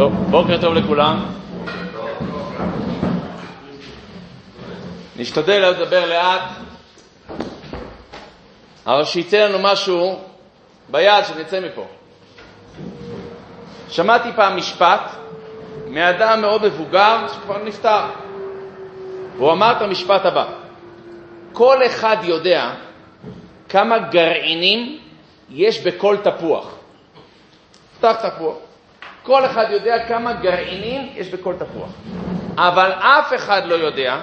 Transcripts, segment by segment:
טוב, בוקר טוב לכולם. נשתדל לדבר לאט, אבל שייצא לנו משהו ביד שנצא מפה. שמעתי פעם משפט מאדם מאוד מבוגר שכבר נפטר. והוא אמר את המשפט הבא: כל אחד יודע כמה גרעינים יש בכל תפוח. פתח תפוח. כל אחד יודע כמה גרעינים יש בכל תפוח. אבל אף אחד לא יודע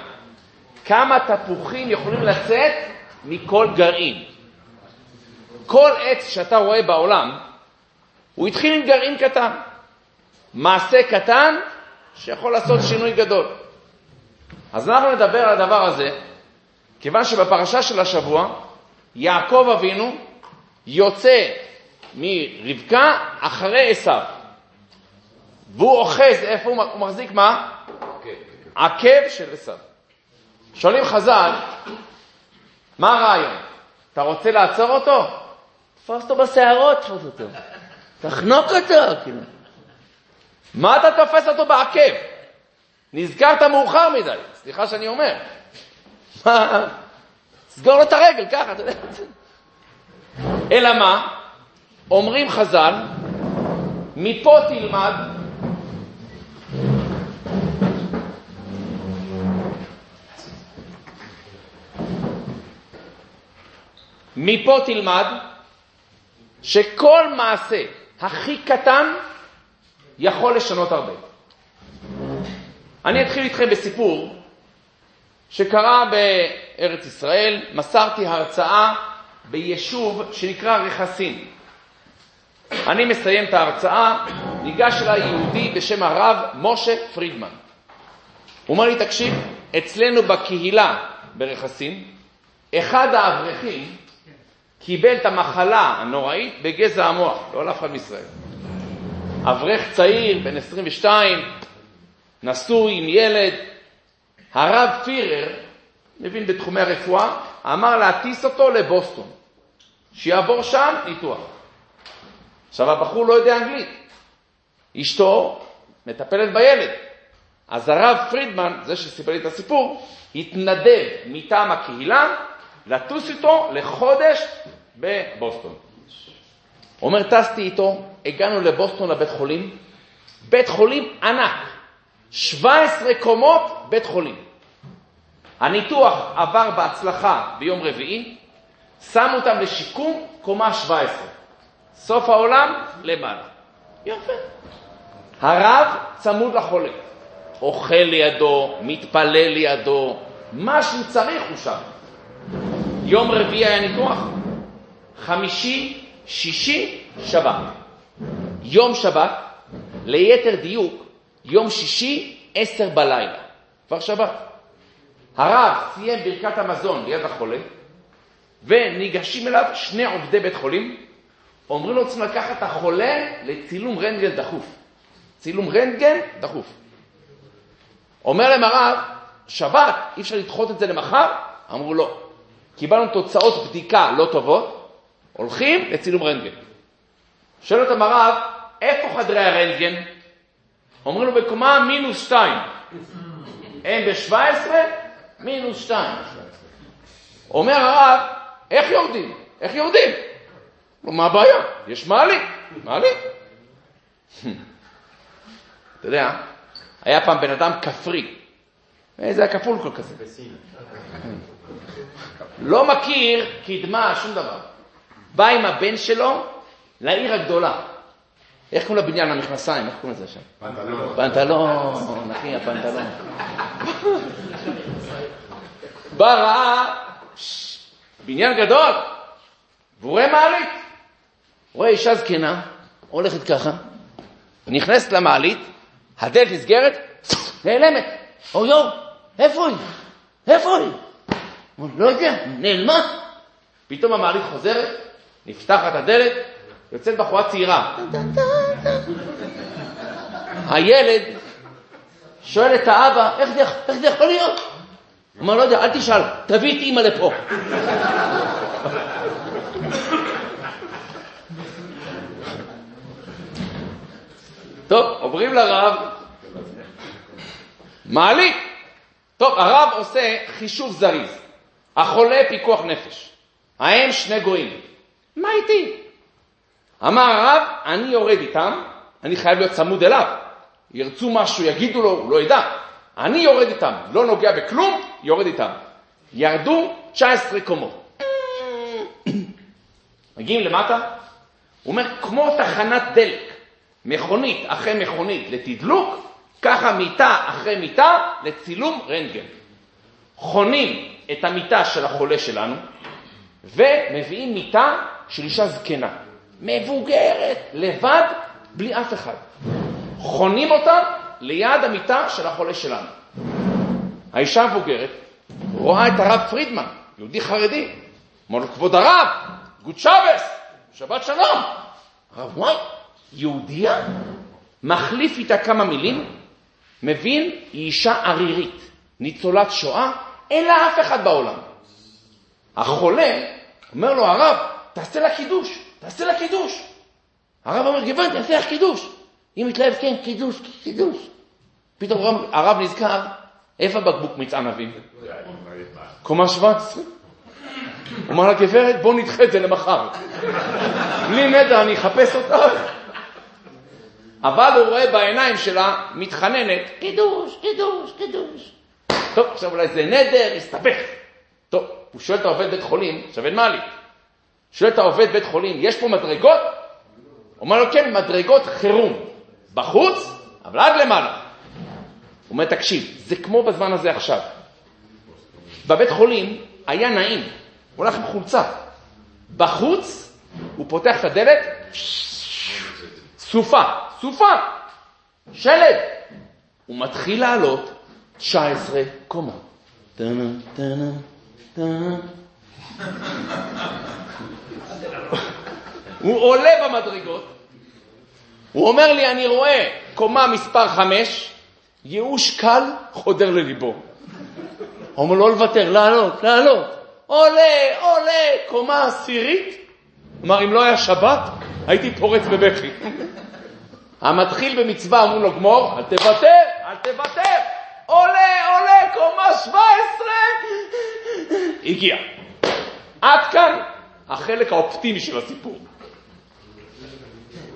כמה תפוחים יכולים לצאת מכל גרעין. כל עץ שאתה רואה בעולם, הוא התחיל עם גרעין קטן. מעשה קטן שיכול לעשות שינוי גדול. אז אנחנו נדבר על הדבר הזה, כיוון שבפרשה של השבוע, יעקב אבינו יוצא מרבקה אחרי עשיו. והוא אוחז, איפה הוא, הוא מחזיק מה? עקב של עשיו. שואלים חז"ל, מה הרעיון? אתה רוצה לעצור אותו? תפוס אותו בשערות, תפוס אותו. תחנוק אותו, כאילו. מה אתה תופס אותו בעקב? נזכרת מאוחר מדי, סליחה שאני אומר. מה? סגור לו את הרגל, ככה, אתה יודע. אלא מה? אומרים חז"ל, מפה תלמד מפה תלמד שכל מעשה הכי קטן יכול לשנות הרבה. אני אתחיל איתכם בסיפור שקרה בארץ ישראל, מסרתי הרצאה ביישוב שנקרא רכסים. אני מסיים את ההרצאה, ניגש אליי יהודי בשם הרב משה פרידמן. הוא אומר לי, תקשיב, אצלנו בקהילה ברכסים, אחד האברכים קיבל את המחלה הנוראית בגזע המוח, לא לאף אחד מישראל. אברך צעיר, בן 22, נשוי עם ילד, הרב פירר, מבין בתחומי הרפואה, אמר להטיס אותו לבוסטון, שיעבור שם ניתוח. עכשיו הבחור לא יודע אנגלית, אשתו מטפלת בילד. אז הרב פרידמן, זה שסיפר לי את הסיפור, התנדב מטעם הקהילה לטוס איתו לחודש בבוסטון. אומר, טסתי איתו, הגענו לבוסטון לבית חולים, בית חולים ענק, 17 קומות בית חולים. הניתוח עבר בהצלחה ביום רביעי, שמו אותם לשיקום קומה 17. סוף העולם, למעלה. יפה. הרב צמוד לחולה, אוכל לידו, מתפלל לידו, מה שהוא צריך הוא שם. יום רביעי היה ניתוח, חמישי, שישי, שבת. יום שבת, ליתר דיוק, יום שישי, עשר בלילה. כבר שבת. הרב סיים ברכת המזון ליד החולה, וניגשים אליו שני עובדי בית חולים, אומרים לו, צריכים לקחת את החולה לצילום רנטגן דחוף. צילום רנטגן דחוף. אומר להם הרב, שבת, אי אפשר לדחות את זה למחר? אמרו לא. קיבלנו תוצאות בדיקה לא טובות, הולכים לצילום רנטגן. שואל אותם הרב, איפה חדרי הרנטגן? אומרים לו בקומה מינוס שתיים. הם ב-17, מינוס שתיים. אומר הרב, איך יורדים? איך יורדים? מה הבעיה? יש מעלית, מעלית. אתה יודע, היה פעם בן אדם כפרי. זה היה כפול כל כזה. לא מכיר קדמה, שום דבר. בא עם הבן שלו לעיר הגדולה. איך קוראים לבניין, למכנסיים? איך קוראים לזה שם? פנטלון. פנטלון, אחי, הפנטלון. בא, ראה בניין גדול, והוא רואה מעלית. רואה אישה זקנה, הולכת ככה, נכנסת למעלית, הדלת נסגרת, נעלמת. אוי איפה היא? איפה היא? הוא לא יודע, נעלמה. פתאום המעלית חוזרת, נפתחת הדלת, יוצאת בחורה צעירה. הילד שואל את האבא, איך זה, איך זה יכול להיות? הוא אומר, לא יודע, אל תשאל, תביא את אימא לפה. טוב, עוברים לרב, מעלי. טוב, הרב עושה חישוב זריז. החולה פיקוח נפש. האם שני גויים. מה איתי? אמר הרב, אני יורד איתם, אני חייב להיות צמוד אליו. ירצו משהו, יגידו לו, הוא לא ידע. אני יורד איתם, לא נוגע בכלום, יורד איתם. ירדו 19 קומות. מגיעים למטה, הוא אומר, כמו תחנת דלק, מכונית אחרי מכונית לתדלוק, ככה מיטה אחרי מיטה לצילום רנטגן. חונים את המיטה של החולה שלנו, ומביאים מיטה של אישה זקנה, מבוגרת, לבד, בלי אף אחד. חונים אותה ליד המיטה של החולה שלנו. האישה המבוגרת רואה את הרב פרידמן, יהודי חרדי, אומר לו, כבוד הרב, גוד שבס, שבת שלום. הרב, וואי, יהודייה? מחליף איתה כמה מילים, מבין, היא אישה ערירית, ניצולת שואה, אין לה אף אחד בעולם. החולה אומר לו, הרב, תעשה לה קידוש, תעשה לה קידוש. הרב אומר, גברת, תעשה לך קידוש. היא מתלהבת, כן, קידוש, קידוש. פתאום הרב, הרב נזכר, איפה בקבוק מצען אבים? קומה 17. הוא אמר גברת, בוא נדחה את זה למחר. בלי נדע, אני אחפש אותה. אבל הוא רואה בעיניים שלה, מתחננת, קידוש, קידוש, קידוש. טוב, עכשיו אולי זה נדר, הסתבך. טוב, הוא שואל את העובד בית חולים, עכשיו אין מה לי. שואל את העובד בית חולים, יש פה מדרגות? אומר לו, כן, מדרגות חירום. בחוץ, אבל עד למעלה. הוא אומר, תקשיב, זה כמו בזמן הזה עכשיו. בבית חולים היה נעים, הוא הולך עם חולצה. בחוץ, הוא פותח את הדלת, סופה, סופה, שלד. הוא מתחיל לעלות 19 קומות. הוא עולה במדרגות, הוא אומר לי, אני רואה קומה מספר 5, ייאוש קל חודר לליבו. אומר, לא לוותר, לעלות, לעלות. עולה, עולה, קומה עשירית. כלומר, אם לא היה שבת, הייתי פורץ בבכי. המתחיל במצווה אמרו לו, גמור, אל תוותר, אל תוותר. עולה, עולה, קומה 17. הגיע. עד כאן החלק האופטימי של הסיפור.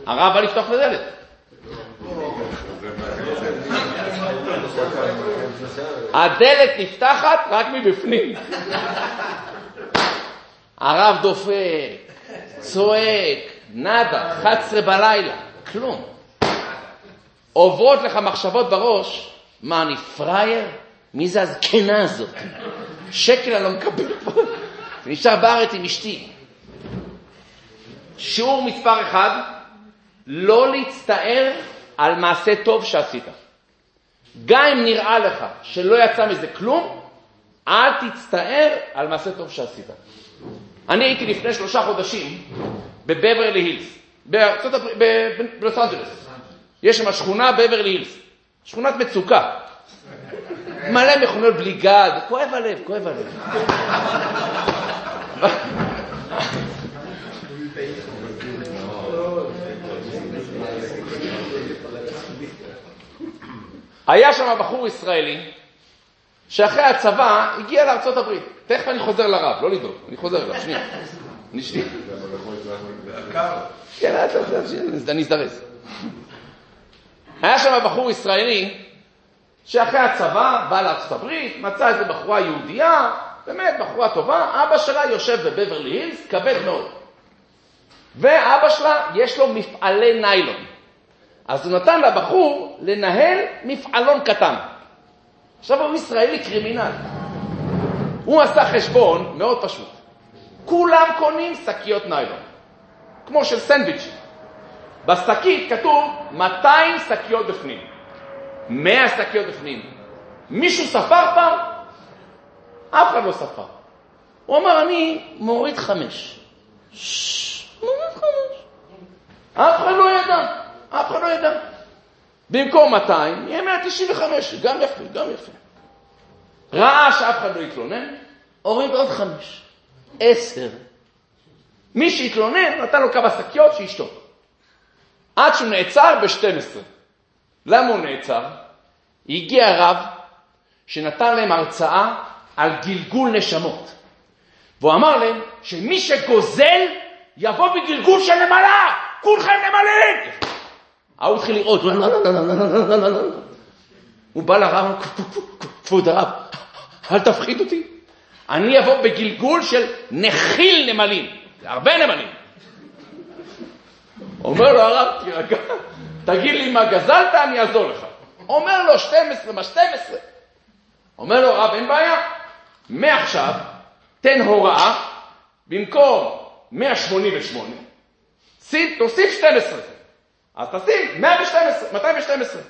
הרב בא לפתוח את הדלת. הדלת נפתחת רק מבפנים. הרב דופק, צועק, נאדה, 11 בלילה, כלום. עוברות לך מחשבות בראש, מה, אני פראייר? מי זה הזקנה הזאת? שקל אני לא מקבל פה. נשאר בארץ עם אשתי. שיעור מספר אחד, לא להצטער על מעשה טוב שעשית. גם אם נראה לך שלא יצא מזה כלום, אל תצטער על מעשה טוב שעשית. אני הייתי לפני שלושה חודשים בבברלי הילס, בלוס אנג'לס. יש שם שכונה בברלי הילס, שכונת מצוקה. מלא מכוניות בלי גג, כואב הלב, כואב הלב. היה שם בחור ישראלי שאחרי הצבא הגיע לארצות הברית. תכף אני חוזר לרב, לא לדאוג, אני חוזר אליו, שנייה. אני שנייה. כן, אני אזדרז. היה שם בחור ישראלי שאחרי הצבא בא לארצות הברית, מצא איזה בחורה יהודייה, באמת בחורה טובה, אבא שלה יושב בבברלי הילס, כבד מאוד. ואבא שלה יש לו מפעלי ניילון. אז הוא נתן לבחור לנהל מפעלון קטן. עכשיו הוא ישראלי קרימינל. הוא עשה חשבון מאוד פשוט. כולם קונים שקיות ניילון, כמו של סנדוויץ'. בשקית כתוב 200 שקיות בפנים, 100 שקיות בפנים. מישהו ספר פעם? אף אחד לא ספר. הוא אמר, אני מוריד חמש. מוריד חמש. אף אחד לא לא 200, 195, גם יפה, גם יפה. ראה לא הוריד עוד חמש, עשר. מי נתן לו כמה שקיות. עד שהוא נעצר ב-12. למה הוא נעצר? הגיע רב שנתן להם הרצאה על גלגול נשמות. והוא אמר להם שמי שגוזל יבוא בגלגול של נמלה, כולכם נמלים! ההוא התחיל לראות, הוא בא לרב, כבוד הרב, אל תפחיד אותי, אני אבוא בגלגול של נחיל נמלים, הרבה נמלים. אומר לו הרב, תירגע, תגיד לי מה גזלת, אני אעזור לך. אומר לו 12 מה 12. אומר לו הרב, אין בעיה, מעכשיו תן הוראה, במקום 188, שים, תוסיף 12. אז תשים 112, 212.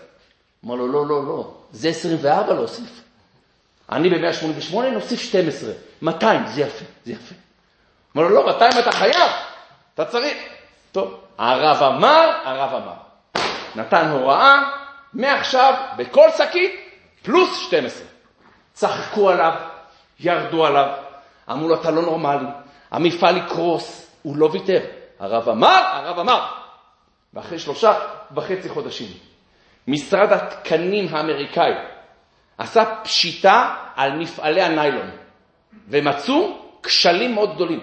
אמר לו, לא, לא, לא, זה 24 להוסיף. אני ב-188 נוסיף 12, 200, זה יפה, זה יפה. אמר לו, לא, 200 אתה חייב, אתה צריך. טוב, הרב אמר, הרב אמר. נתן הוראה, מעכשיו בכל שקית פלוס 12. צחקו עליו, ירדו עליו, אמרו לו, אתה לא נורמלי, המפעל יקרוס, הוא לא ויתר. הרב אמר, הרב אמר. ואחרי שלושה וחצי חודשים, משרד התקנים האמריקאי עשה פשיטה על מפעלי הניילון, ומצאו כשלים מאוד גדולים.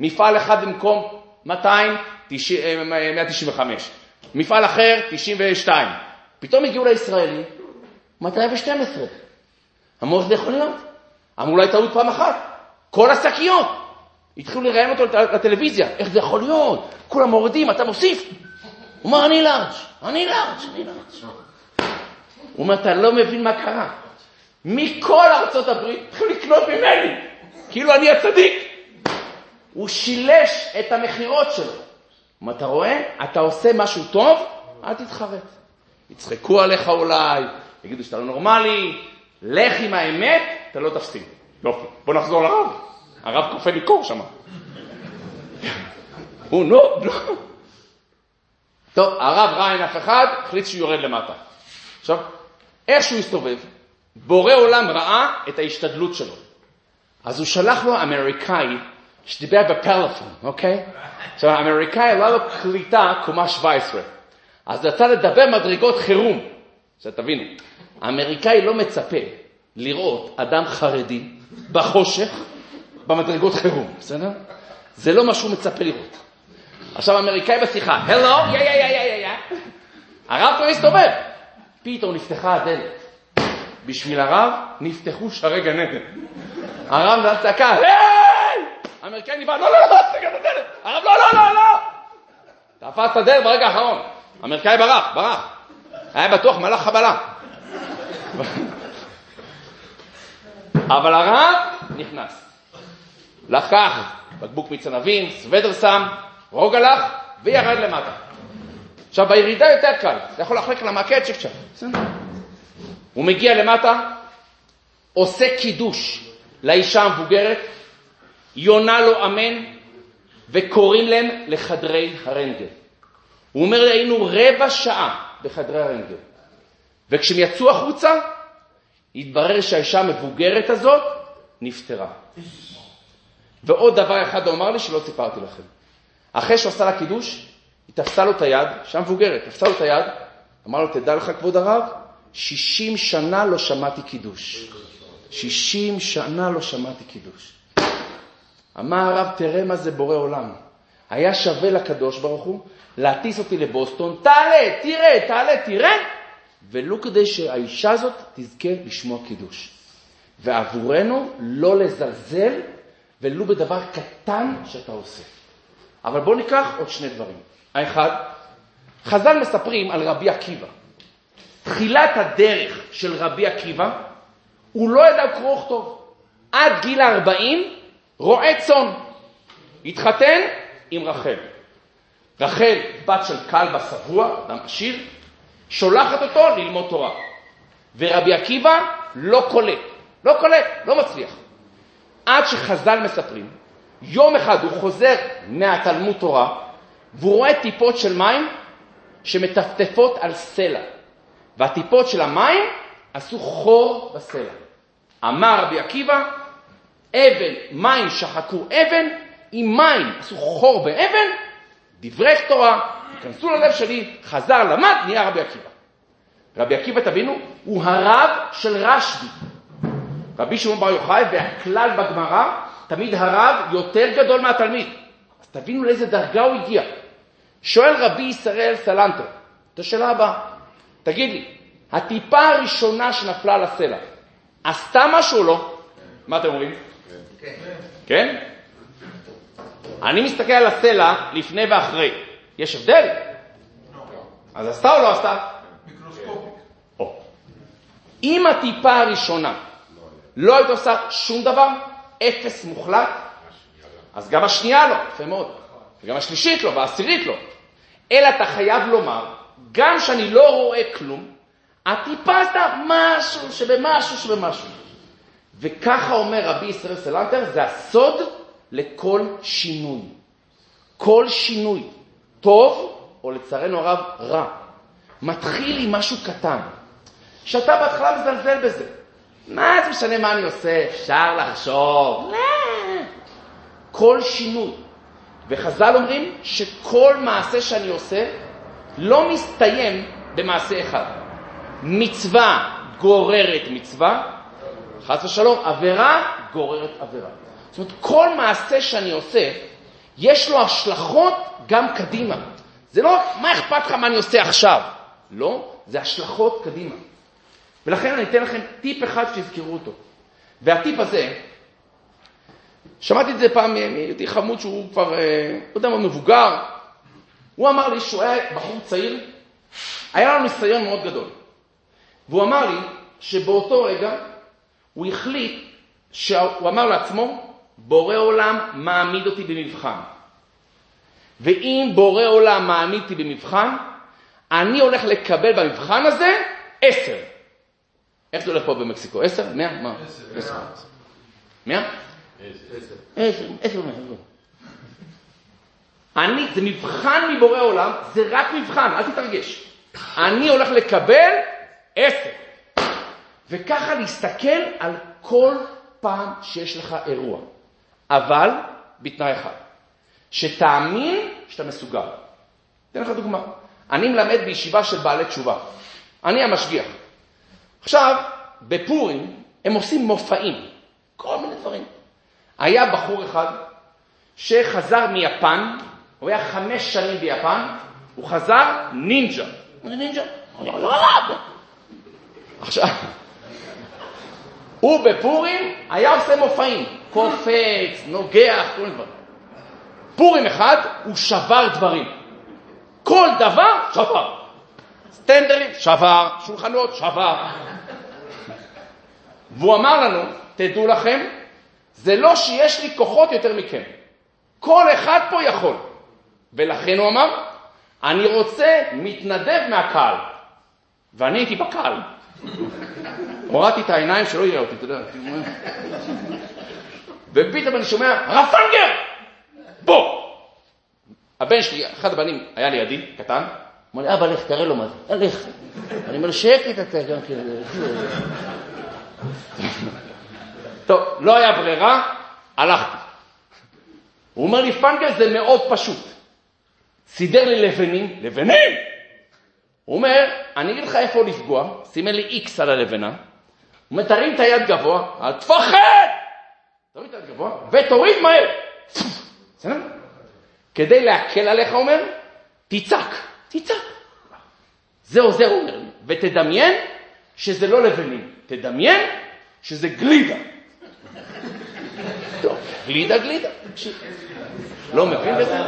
מפעל אחד במקום 200, 195, מפעל אחר 92. פתאום הגיעו לישראלים 212. אמרו, איך זה יכול להיות? אמרו, אולי טעות פעם אחת. כל השקיות. התחילו לראיין אותו לטלוויזיה, איך זה יכול להיות? כולם מורידים, אתה מוסיף. הוא אומר, אני לארג', אני לארג', אני לארג'. הוא אומר, אתה לא מבין מה קרה. מכל ארצות הברית התחילו לקנות ממני, כאילו אני הצדיק. הוא שילש את המכירות שלו. מה אתה רואה? אתה עושה משהו טוב, אל תתחרט. יצחקו עליך אולי, יגידו שאתה לא נורמלי, לך עם האמת, אתה לא תפסיד. יופי, בוא נחזור לרב. הרב כופה לי קור שם. הוא נו, נו. טוב, הרב ראה אין אף אחד, החליט שהוא יורד למטה. עכשיו, איך שהוא הסתובב, בורא עולם ראה את ההשתדלות שלו. אז הוא שלח לו אמריקאי שדיבר בפלאפון, אוקיי? עכשיו, האמריקאי עלה לו קליטה קומה 17. אז רצה לדבר מדרגות חירום. עכשיו תבינו, האמריקאי לא מצפה לראות אדם חרדי בחושך במדרגות חירום, בסדר? זה לא מה שהוא מצפה לראות. עכשיו האמריקאי בשיחה, הלו, יא יא יא יא יא הרב כבר הסתובב. פתאום נפתחה הדלת. בשביל הרב נפתחו שערי גן עדן. הרב נתן צעקה, היי! האמריקאי נבהל, לא, לא, לא, תסתכל את הדלת. הרב, לא, לא, לא, לא. תפס את הדלת ברגע האחרון. האמריקאי ברח, ברח. היה בטוח מלאך חבלה. אבל הרב נכנס. לקח בקבוק מיץ ענבים, סוודר שם, רוג הלך וירד למטה. עכשיו בירידה יותר קל, אתה יכול לחלק למקד שקצת. הוא מגיע למטה, עושה קידוש לאישה המבוגרת, היא עונה לו אמן, וקוראים להם לחדרי הרנטגן. הוא אומר היינו רבע שעה בחדרי הרנטגן. וכשהם יצאו החוצה, התברר שהאישה המבוגרת הזאת נפטרה. ועוד דבר אחד הוא אמר לי שלא סיפרתי לכם. אחרי שהוא עשה לה קידוש, היא תפסה לו את היד, אישה מבוגרת, תפסה לו את היד, אמר לו, תדע לך, כבוד הרב, 60 שנה לא שמעתי קידוש. 60 שנה לא שמעתי קידוש. אמר הרב, תראה מה זה בורא עולם. היה שווה לקדוש ברוך הוא להטיס אותי לבוסטון, תעלה, תראה, תעלה, תראה, ולו כדי שהאישה הזאת תזכה לשמוע קידוש. ועבורנו לא לזלזל ולו בדבר קטן שאתה עושה. אבל בואו ניקח עוד שני דברים. האחד, חז"ל מספרים על רבי עקיבא. תחילת הדרך של רבי עקיבא, הוא לא ידע קרוא וכתוב. עד גיל ה-40 רועה צאן. התחתן עם רחל. רחל, בת של כלבא שבוע, אדם עשיר, שולחת אותו ללמוד תורה. ורבי עקיבא לא קולט, לא קולט, לא מצליח. עד שחז"ל מספרים, יום אחד הוא חוזר מהתלמוד תורה, והוא רואה טיפות של מים שמטפטפות על סלע. והטיפות של המים עשו חור בסלע. אמר רבי עקיבא, אבן, מים שחקו אבן, עם מים עשו חור באבן, דברי תורה, ייכנסו ללב שלי, חזר, למד, נהיה רבי עקיבא. רבי עקיבא, תבינו, הוא הרב של רשב"י. רבי שמעון בר יוחאי, והכלל בגמרא, תמיד הרב יותר גדול מהתלמיד. אז תבינו לאיזה דרגה הוא הגיע. שואל רבי ישראל סלנטר, את השאלה הבאה, תגיד לי, הטיפה הראשונה שנפלה על הסלע, עשתה משהו או לא? מה אתם אומרים? כן. אני מסתכל על הסלע לפני ואחרי. יש הבדל? אז עשתה או לא עשתה? אם הטיפה הראשונה לא היית עושה שום דבר, אפס מוחלט, אז גם השנייה לא, יפה מאוד, וגם השלישית לא, והעשירית לא. אלא אתה חייב לומר, גם שאני לא רואה כלום, הטיפה עשתה משהו שבמשהו שבמשהו. וככה אומר רבי ישראל סלנטר, זה הסוד לכל שינוי. כל שינוי, טוב או לצערנו הרב רע, מתחיל עם משהו קטן, שאתה בהתחלה מזלזל בזה. מה זה משנה מה אני עושה? אפשר לחשוב. כל שינוי. וחז"ל אומרים שכל מעשה שאני עושה לא מסתיים במעשה אחד. מצווה גוררת מצווה, חס ושלום, עבירה גוררת עבירה. זאת אומרת, כל מעשה שאני עושה, יש לו השלכות גם קדימה. זה לא רק מה אכפת לך מה אני עושה עכשיו. לא, זה השלכות קדימה. ולכן אני אתן לכם טיפ אחד שתזכרו אותו. והטיפ הזה, שמעתי את זה פעם מיהודי חמוד שהוא כבר, אה, לא יודע מה, מבוגר. הוא אמר לי שהוא היה בחור צעיר, היה לנו ניסיון מאוד גדול. והוא אמר לי שבאותו רגע הוא החליט, שהוא אמר לעצמו, בורא עולם מעמיד אותי במבחן. ואם בורא עולם מעמיד אותי במבחן, אני הולך לקבל במבחן הזה עשר. איך זה הולך פה במקסיקו? עשר? מאה? מה? עשר. מאה? עשר. עשר. אני, זה מבחן מבורא עולם, זה רק מבחן, אל תתרגש. אני הולך לקבל עשר. וככה להסתכל על כל פעם שיש לך אירוע. אבל בתנאי אחד, שתאמין שאתה מסוגל. אתן לך דוגמה. אני מלמד בישיבה של בעלי תשובה. אני המשגיח. עכשיו, בפורים הם עושים מופעים, כל מיני דברים. היה בחור אחד שחזר מיפן, הוא היה חמש שנים ביפן, הוא חזר נינג'ה. נינג'ה? עכשיו, הוא בפורים היה עושה מופעים, קופץ, נוגח, כל מיני דברים. פורים אחד, הוא שבר דברים. כל דבר שבר. סטנדרים, שבר, שולחנות, שבר. והוא אמר לנו, תדעו לכם, זה לא שיש לי כוחות יותר מכם. כל אחד פה יכול. ולכן הוא אמר, אני רוצה מתנדב מהקהל. ואני הייתי בקהל. הורדתי את העיניים שלא יראה אותי, אתה יודע. ופתאום אני שומע, הרב פנגר! בוא! הבן שלי, אחד הבנים היה לידי, קטן, אמר לי, אבא, לך, תראה לו מה זה. לך. אני אומר, שקט אתה גם כן. טוב, לא היה ברירה, הלכתי. הוא אומר לי, פנגל זה מאוד פשוט. סידר לי לבנים, לבנים! הוא אומר, אני אגיד לך איפה לפגוע, סימן לי איקס על הלבנה, הוא אומר, תרים את היד גבוה, אל תפחד! תוריד את היד גבוה, ותוריד מהר. בסדר? כדי להקל עליך, אומר, תצעק, תצעק. זה עוזר, הוא אומר ותדמיין שזה לא לבנים, תדמיין שזה גלידה. גלידה, גלידה. לא מבין בזה?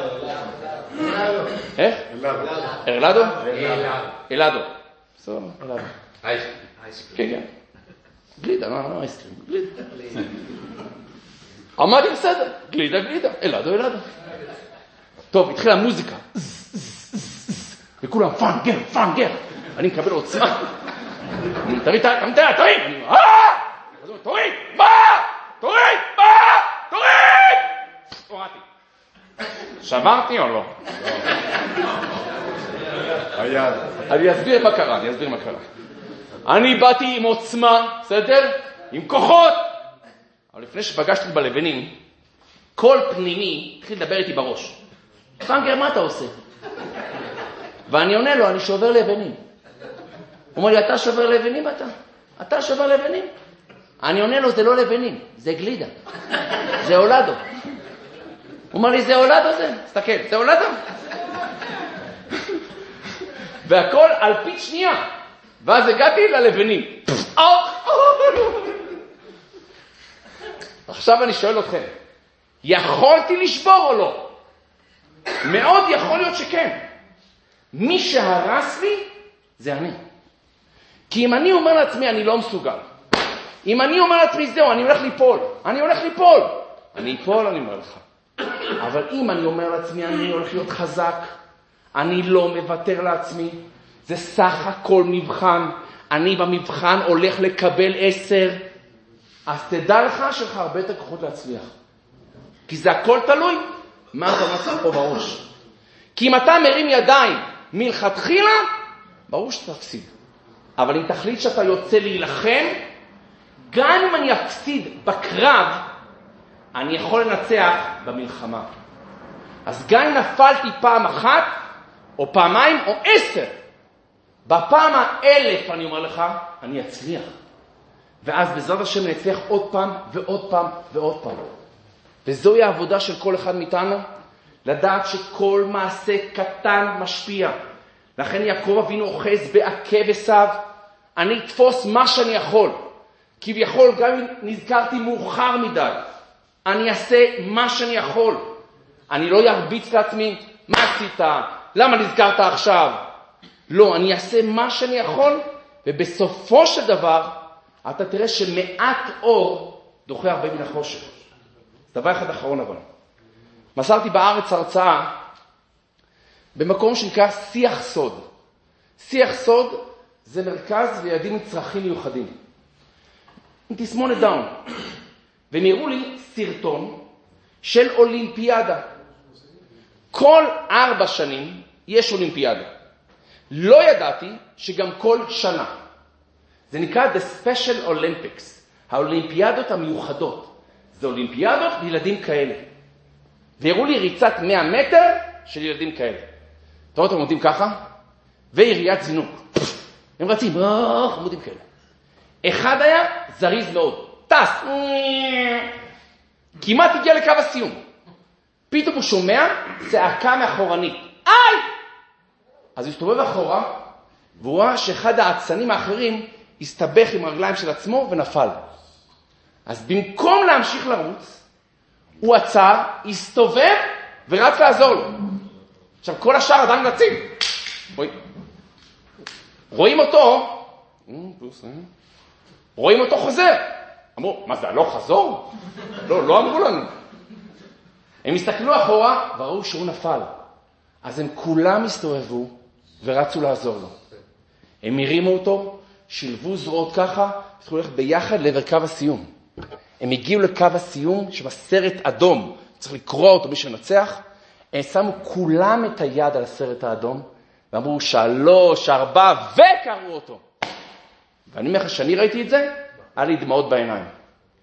איך? ארלדו? אלדו. בסדר, אלדו. כן, כן. גלידה, מה אייסקרים? גלידה. אמרתי בסדר, גלידה, גלידה, אלדו, אלדו. טוב, התחילה מוזיקה. וכולם פאנגר, פאנגר. אני מקבל עוצמה. תוריד, תוריד, תוריד. אה! תוריד, מה? תוריד, מה? תוריד! הורדתי. שברתי או לא? אני אסביר מה קרה, אני אסביר מה קרה. אני באתי עם עוצמה, בסדר? עם כוחות. אבל לפני שפגשתי בלבנים, כל פנימי התחיל לדבר איתי בראש. פנגר, מה אתה עושה? ואני עונה לו, אני שובר לבנים. הוא אומר לי, אתה שובר לבנים אתה? אתה שובר לבנים? אני עונה לו, זה לא לבנים, זה גלידה. זה אולדו. הוא אומר לי, זה אולדו זה? תסתכל, זה אולדו? והכל על פית שנייה. ואז הגעתי ללבנים. עכשיו אני שואל אתכם, יכולתי לשבור או לא? מאוד יכול להיות שכן. מי שהרס לי זה אני. כי אם אני אומר לעצמי, אני לא מסוגל. אם אני אומר לעצמי, זהו, אני הולך ליפול, אני הולך ליפול, אני אפול, אני אומר לך. אבל אם אני אומר לעצמי, אני הולך להיות חזק, אני לא מוותר לעצמי, זה סך הכל מבחן, אני במבחן הולך לקבל עשר, אז תדע לך שיש לך הרבה יותר כוחות להצליח. כי זה הכל תלוי מה אתה מצא פה בראש. כי אם אתה מרים ידיים מלכתחילה, ברור שאתה תפסיד. אבל אם תחליט שאתה יוצא להילחם, גם אם אני אפסיד בקרב, אני יכול לנצח במלחמה. אז גם אם נפלתי פעם אחת, או פעמיים, או עשר, בפעם האלף, אני אומר לך, אני אצליח. ואז בעזרת השם אני אצליח עוד פעם ועוד פעם ועוד פעם. וזוהי העבודה של כל אחד מאיתנו, לדעת שכל מעשה קטן משפיע. לכן יעקב אבינו אוחז בעקב עשיו, אני אתפוס מה שאני יכול. כביכול, גם אם נזכרתי מאוחר מדי, אני אעשה מה שאני יכול. אני לא ארביץ לעצמי, מה עשית? למה נזכרת עכשיו? לא, אני אעשה מה שאני יכול, ובסופו של דבר, אתה תראה שמעט אור דוחה הרבה מן החושך. דבר אחד אחרון אבל. מסרתי בארץ הרצאה במקום שנקרא שיח סוד. שיח סוד זה מרכז לילדים עם צרכים מיוחדים. עם תסמונת דאון. והם הראו לי סרטון של אולימפיאדה. כל ארבע שנים יש אולימפיאדה. לא ידעתי שגם כל שנה. זה נקרא The Special Olympics, האולימפיאדות המיוחדות. זה אולימפיאדות לילדים כאלה. והראו לי ריצת 100 מטר של ילדים כאלה. אתה רואה אותם עומדים ככה? ויריית זינוק. הם רצים, אה, חמודים כאלה. אחד היה זריז מאוד, טס, כמעט הגיע לקו הסיום. פתאום הוא שומע צעקה מאחורנית, איי! אז הוא הסתובב אחורה, והוא ראה שאחד האצנים האחרים הסתבך עם הרגליים של עצמו ונפל. אז במקום להמשיך לרוץ, הוא עצר, הסתובב ורץ לעזור לו. עכשיו, כל השאר עדיין רצים. רואים אותו, רואים אותו חוזר. אמרו, מה זה, הלוך חזור? לא, לא אמרו לנו. הם הסתכלו אחורה וראו שהוא נפל. אז הם כולם הסתובבו ורצו לעזור לו. הם הרימו אותו, שילבו זרועות ככה, התחילו ללכת ביחד לעבר קו הסיום. הם הגיעו לקו הסיום שבסרט אדום, צריך לקרוא אותו מי שנצח, הם שמו כולם את היד על הסרט האדום, ואמרו שלוש, ארבע, וקראו אותו. ואני אומר לך, כשאני ראיתי את זה, היה לי דמעות בעיניים.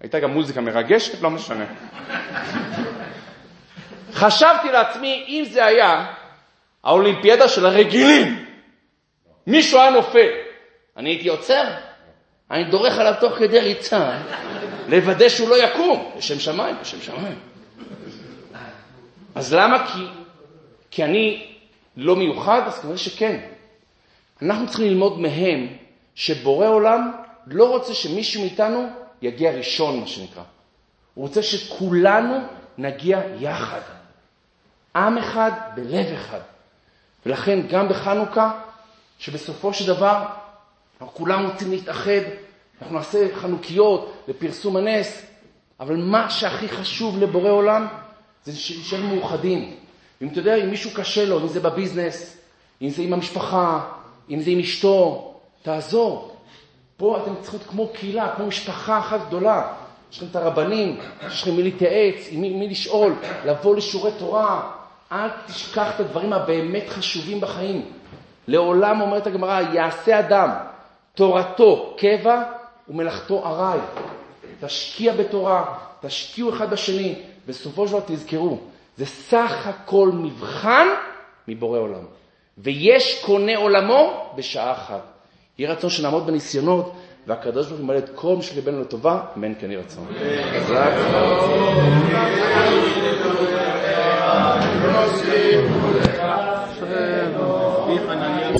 הייתה גם מוזיקה מרגשת, לא משנה. חשבתי לעצמי, אם זה היה האולימפיאדה של הרגילים, מישהו היה נופל, אני הייתי עוצר, אני דורך עליו תוך כדי ריצה, לוודא שהוא לא יקום, בשם שמיים, בשם שמיים. אז למה? כי, כי אני לא מיוחד? אז כנראה שכן. אנחנו צריכים ללמוד מהם שבורא עולם לא רוצה שמישהו מאיתנו יגיע ראשון, מה שנקרא. הוא רוצה שכולנו נגיע יחד. עם אחד בלב אחד. ולכן גם בחנוכה, שבסופו של דבר אנחנו כולם רוצים להתאחד, אנחנו נעשה חנוכיות לפרסום הנס, אבל מה שהכי חשוב לבורא עולם זה שנשאר מאוחדים. אם אתה יודע, אם מישהו קשה לו, אם זה בביזנס, אם זה עם המשפחה, אם זה עם אשתו, תעזור. פה אתם צריכים להיות כמו קהילה, כמו משפחה אחת גדולה. יש לכם את הרבנים, יש לכם מי להתייעץ, עם מי, מי לשאול, לבוא לשיעורי תורה. אל תשכח את הדברים הבאמת חשובים בחיים. לעולם אומרת הגמרא, יעשה אדם תורתו קבע ומלאכתו ארעי. תשקיע בתורה, תשקיעו אחד בשני, בסופו של דבר תזכרו, זה סך הכל מבחן מבורא עולם. ויש קונה עולמו בשעה אחת. יהי רצון שנעמוד בניסיונות, והקדוש ברוך הוא ימלא את כל מי שקיבלנו לטובה, אמן כן יהי רצון. חזק.